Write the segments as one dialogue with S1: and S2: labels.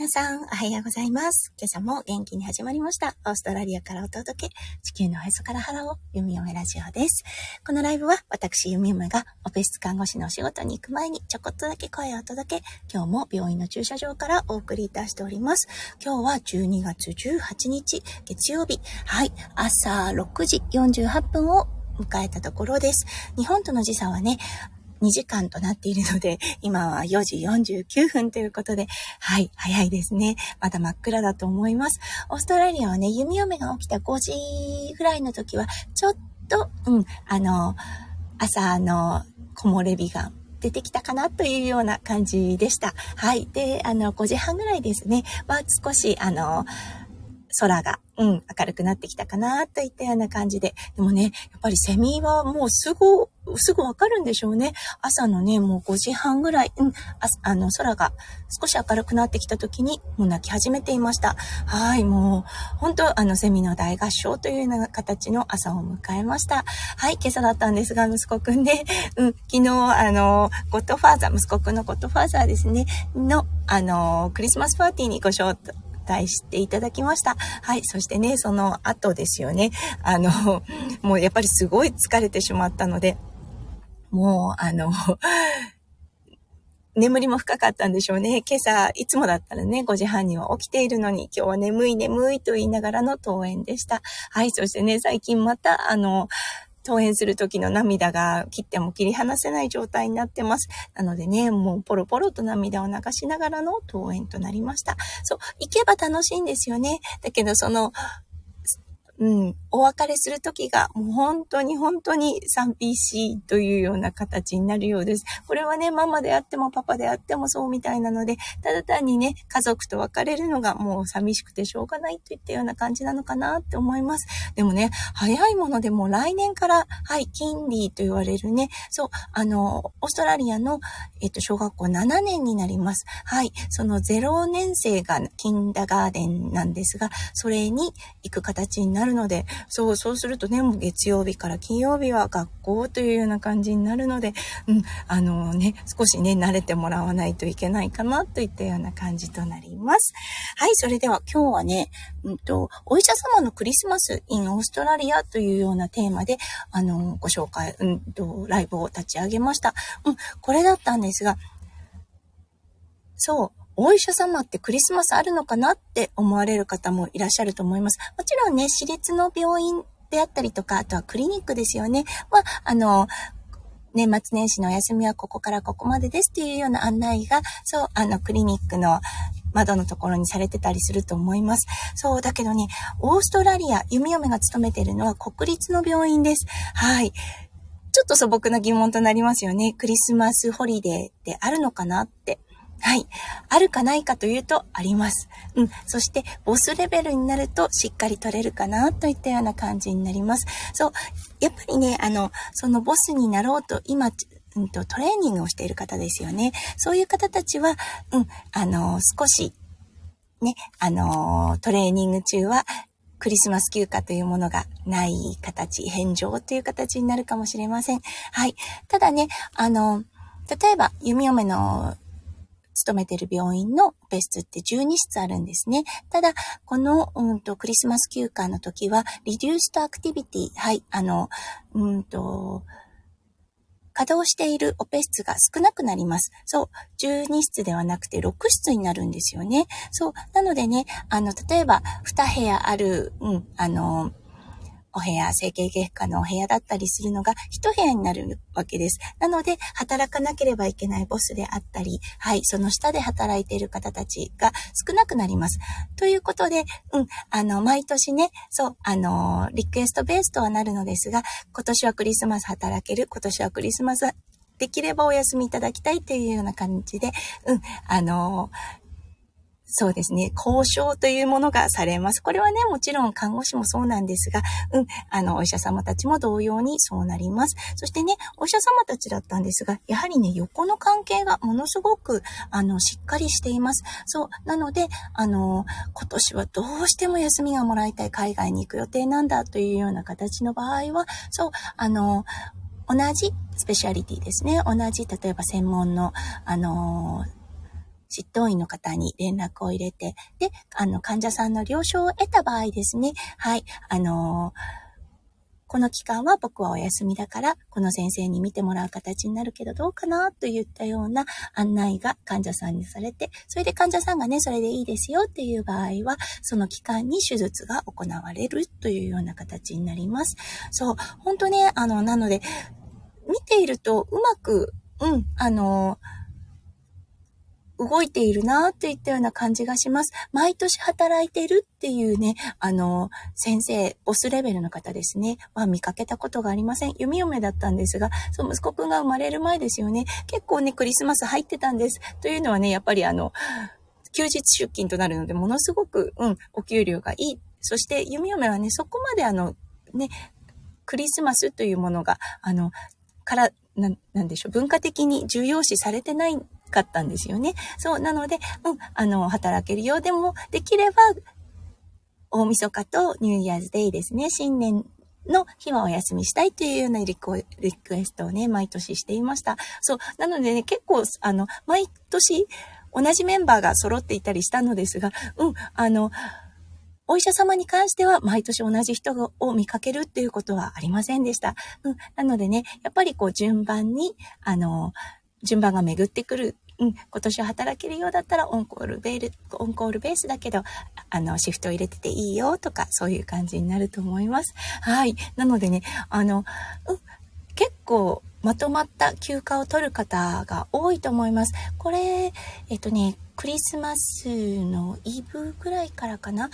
S1: 皆さん、おはようございます。今朝も元気に始まりました。オーストラリアからお届け、地球のおへそから腹を、ゆみおめラジオです。このライブは、私、ゆみおめが、オペ室看護師のお仕事に行く前に、ちょこっとだけ声を届け、今日も病院の駐車場からお送りいたしております。今日は12月18日、月曜日。はい、朝6時48分を迎えたところです。日本との時差はね、2時間となっているので、今は4時49分ということで、はい、早いですね。まだ真っ暗だと思います。オーストラリアはね、弓嫁が起きた5時ぐらいの時は、ちょっと、うん、あの、朝の木漏れ日が出てきたかなというような感じでした。はい。で、あの、5時半ぐらいですね、は少し、あの、空が、うん、明るくなってきたかなといったような感じで。でもね、やっぱりセミはもうすぐ、すぐわかるんでしょうね。朝のね、もう5時半ぐらい、うん、ああの、空が少し明るくなってきた時に、もう泣き始めていました。はい、もう、本当あの、セミの大合唱というような形の朝を迎えました。はい、今朝だったんですが、息子くんで、うん、昨日、あの、ゴッドファーザー、息子くんのゴッドファーザーですね、の、あの、クリスマスパーティーにご招待、待していただきました。はい。そしてね、その後ですよね。あの、もうやっぱりすごい疲れてしまったので、もう、あの、眠りも深かったんでしょうね。今朝、いつもだったらね、5時半には起きているのに、今日は眠い眠いと言いながらの登園でした。はい。そしてね、最近また、あの、登園する時の涙が切っても切り離せない状態になってます。なのでね、もうポロポロと涙を流しながらの登園となりました。そう、行けば楽しいんですよね。だけどその、うん、お別れする時がもう本当に本当に 3PC というような形になるようです。これはね、ママであってもパパであってもそうみたいなので、ただ単にね、家族と別れるのがもう寂しくてしょうがないといったような感じなのかなって思います。でもね、早いものでも来年から、はい、金利と言われるね、そう、あの、オーストラリアの、えっと、小学校7年になります。はい、その0年生がキンダガーデンなんですが、それに行く形になるるので、そう、そうするとね、もう月曜日から金曜日は学校というような感じになるので、うん、あのね、少しね、慣れてもらわないといけないかなといったような感じとなります。はい、それでは今日はね、うんと、お医者様のクリスマス in オーストラリアというようなテーマで、あの、ご紹介、うんと、ライブを立ち上げました。うん、これだったんですが、そう、お医者様ってクリスマスあるのかなって思われる方もいらっしゃると思います。もちろんね、私立の病院であったりとか、あとはクリニックですよね。は、あの、年末年始のお休みはここからここまでですっていうような案内が、そう、あの、クリニックの窓のところにされてたりすると思います。そう、だけどね、オーストラリア、弓嫁が勤めているのは国立の病院です。はい。ちょっと素朴な疑問となりますよね。クリスマスホリデーってあるのかなって。はい。あるかないかというと、あります。うん。そして、ボスレベルになると、しっかり取れるかな、といったような感じになります。そう。やっぱりね、あの、そのボスになろうと、今、うんと、トレーニングをしている方ですよね。そういう方たちは、うん、あの、少し、ね、あの、トレーニング中は、クリスマス休暇というものがない形、返上という形になるかもしれません。はい。ただね、あの、例えば、弓嫁の勤めてる病院のベストって12室あるんですね。ただ、この、うんと、クリスマス休暇の時は、リデューストアクティビティ、はい、あの、うんと、稼働しているオペ室が少なくなります。そう。12室ではなくて6室になるんですよね。そう。なのでね、あの、例えば、2部屋ある、うん、あの、お部屋、整形外科のお部屋だったりするのが一部屋になるわけです。なので、働かなければいけないボスであったり、はい、その下で働いている方たちが少なくなります。ということで、うん、あの、毎年ね、そう、あの、リクエストベースとはなるのですが、今年はクリスマス働ける、今年はクリスマスできればお休みいただきたいというような感じで、うん、あのそうですね、交渉というものがされます。これはね、もちろん看護師もそうなんですが、うん、あの、お医者様たちも同様にそうなります。そしてね、お医者様たちだったんですが、やはりね、横の関係がものすごく、あの、しっかりしています。そう、なので、あの、今年はどうしても休みがもらいたい海外に行く予定なんだというような形の場合は、そう、あの、同じスペシャリティですね。同じ、例えば専門の、あの執刀医の方に連絡を入れて、で、あの、患者さんの了承を得た場合ですね、はい、あのこの期間は僕はお休みだから、この先生に見てもらう形になるけどどうかなといったような案内が患者さんにされて、それで患者さんがね、それでいいですよっていう場合は、その期間に手術が行われるというような形になります。そう、本当ね、あの、なので、見ているとうまく、うん、あの動いているなっていったような感じがします。毎年働いてるっていうね、あの、先生、ボスレベルの方ですね、は見かけたことがありません。弓嫁だったんですが、そう、息子くんが生まれる前ですよね。結構ね、クリスマス入ってたんです。というのはね、やっぱりあの、休日出勤となるので、ものすごく、うん、お給料がいい。そして、弓嫁はね、そこまであの、ね、クリスマスというものが、あの、から、な、なんでしょう、文化的に重要視されてないかったんですよね。そう、なので、うん、あの、働けるようでも、できれば、大晦日とニューイヤーズデイですね、新年の日はお休みしたいというようなリクエストをね、毎年していました。そう、なのでね、結構、あの、毎年、同じメンバーが揃っていたりしたのですが、うん、あの、お医者様に関しては毎年同じ人を見かけるっていうことはありませんでした。うん。なのでね、やっぱりこう順番に、あの、順番が巡ってくる。うん、今年は働けるようだったらオンコールベール、オンコールベースだけど、あの、シフトを入れてていいよとか、そういう感じになると思います。はい。なのでね、あの、うん、結構まとまった休暇を取る方が多いと思います。これ、えっとね、クリスマスのイブぐらいからかな。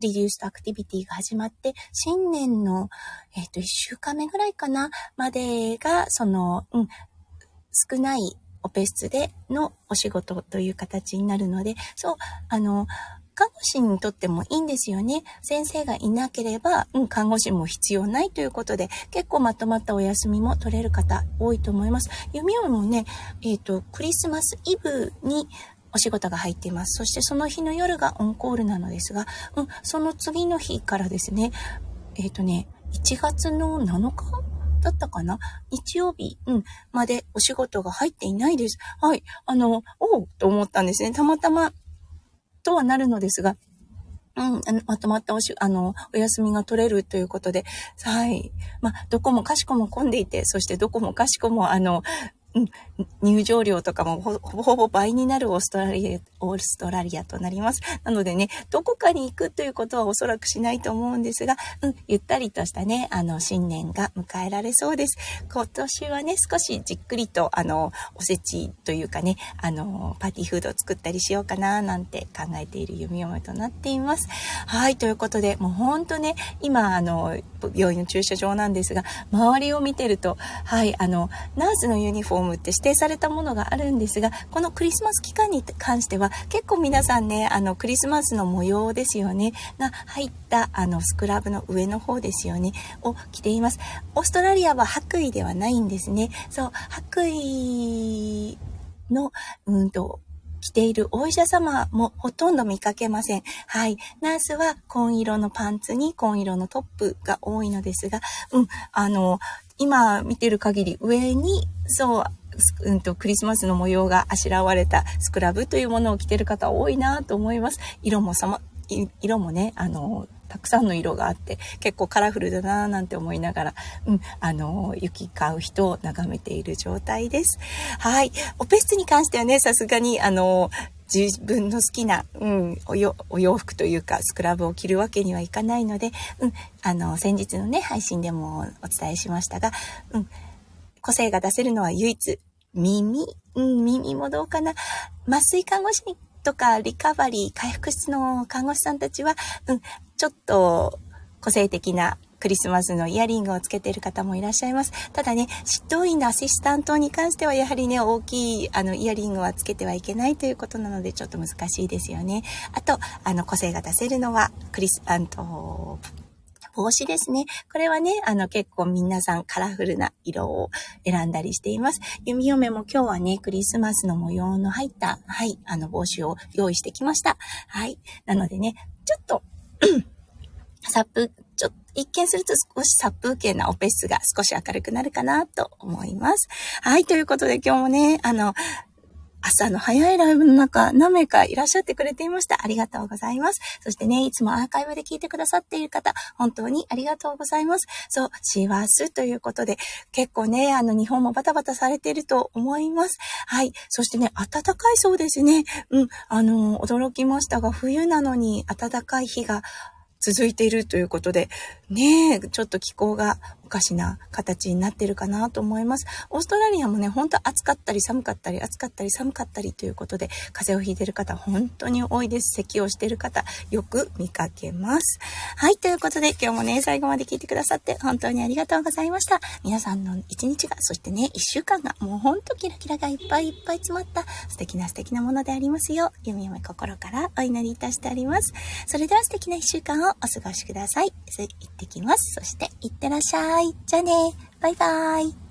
S1: リデュースアクティビティが始まって、新年の、えっ、と、1週間目ぐらいかな、までが、その、うん、少ないオペ室でのお仕事という形になるので、そう、あの、看護師にとってもいいんですよね。先生がいなければ、うん、看護師も必要ないということで、結構まとまったお休みも取れる方多いと思います。弓をもね、えっ、ー、と、クリスマスイブにお仕事が入っています。そしてその日の夜がオンコールなのですが、うん、その次の日からですね、えっ、ー、とね、1月の7日だったかな？日曜日、うん、までお仕事が入っていないです。はい。あの、おうと思ったんですね。たまたまとはなるのですが、うん、まとまったおし、あの、お休みが取れるということで、はい。まあ、どこもかしこも混んでいて、そしてどこもかしこも、あの、うん、入場料とかもほぼほぼ倍になるオーストラリア、オーストラリアとなります。なのでね、どこかに行くということはおそらくしないと思うんですが、うん、ゆったりとしたね、あの、新年が迎えられそうです。今年はね、少しじっくりと、あの、おせちというかね、あの、パーティーフードを作ったりしようかな、なんて考えている弓嫁となっています。はい、ということで、もうほんとね、今、あの、病院の駐車場なんですが、周りを見てると、はい、あの、ナースのユニフォームって指定されたものがあるんですが、このクリスマス期間に関しては、結構皆さんね、あの、クリスマスの模様ですよね、が入った、あの、スクラブの上の方ですよね、を着ています。オーストラリアは白衣ではないんですね。そう、白衣の、うんと、着ているお医者様もほとんど見かけません。はい。ナースは紺色のパンツに紺色のトップが多いのですが、うん、あの、今見てる限り上に、そう、うんと、クリスマスの模様があしらわれたスクラブというものを着てる方多いなと思います。色もさま、色もね、あの、たくさんの色があって、結構カラフルだなぁなんて思いながら、うん、あの、行き交う人を眺めている状態です。はい。オペ室に関してはね、さすがに、あの、自分の好きな、うん、お洋服というか、スクラブを着るわけにはいかないので、うん、あの、先日のね、配信でもお伝えしましたが、うん、個性が出せるのは唯一、耳、うん、耳もどうかな。麻酔看護師とかリカバリー、回復室の看護師さんたちは、うん、ちょっと個性的なクリスマスのイヤリングをつけている方もいらっしゃいます。ただね、執刀員のアシスタントに関してはやはりね、大きいあのイヤリングはつけてはいけないということなのでちょっと難しいですよね。あと、あの個性が出せるのはクリス、あの、帽子ですね。これはね、あの結構皆さんカラフルな色を選んだりしています。弓嫁も今日はね、クリスマスの模様の入った、はい、あの帽子を用意してきました。はい。なのでね、ちょっとサップ、ちょっと一見すると少し殺風景なオペ室が少し明るくなるかなと思います。はい、ということで今日もね、あの、朝の早いライブの中、何名かいらっしゃってくれていました。ありがとうございます。そしてね、いつもアーカイブで聞いてくださっている方、本当にありがとうございます。そう、シワスということで、結構ね、あの、日本もバタバタされていると思います。はい。そしてね、暖かいそうですね。うん、あの、驚きましたが、冬なのに暖かい日が続いているということで、ねえ、ちょっと気候がかしな形になってるかなと思います。オーストラリアもね、ほんと暑かったり寒かったり、暑かったり寒かったりということで、風邪をひいてる方本当に多いです。咳をしてる方、よく見かけます。はい、ということで今日もね、最後まで聞いてくださって本当にありがとうございました。皆さんの一日が、そしてね、一週間がもうほんとキラキラがいっぱいいっぱい詰まった素敵な素敵なものでありますよう、弓嫁心からお祈りいたしております。それでは素敵な一週間をお過ごしください。行ってきます。そして、いってらっしゃい。じゃあね。バイバイ。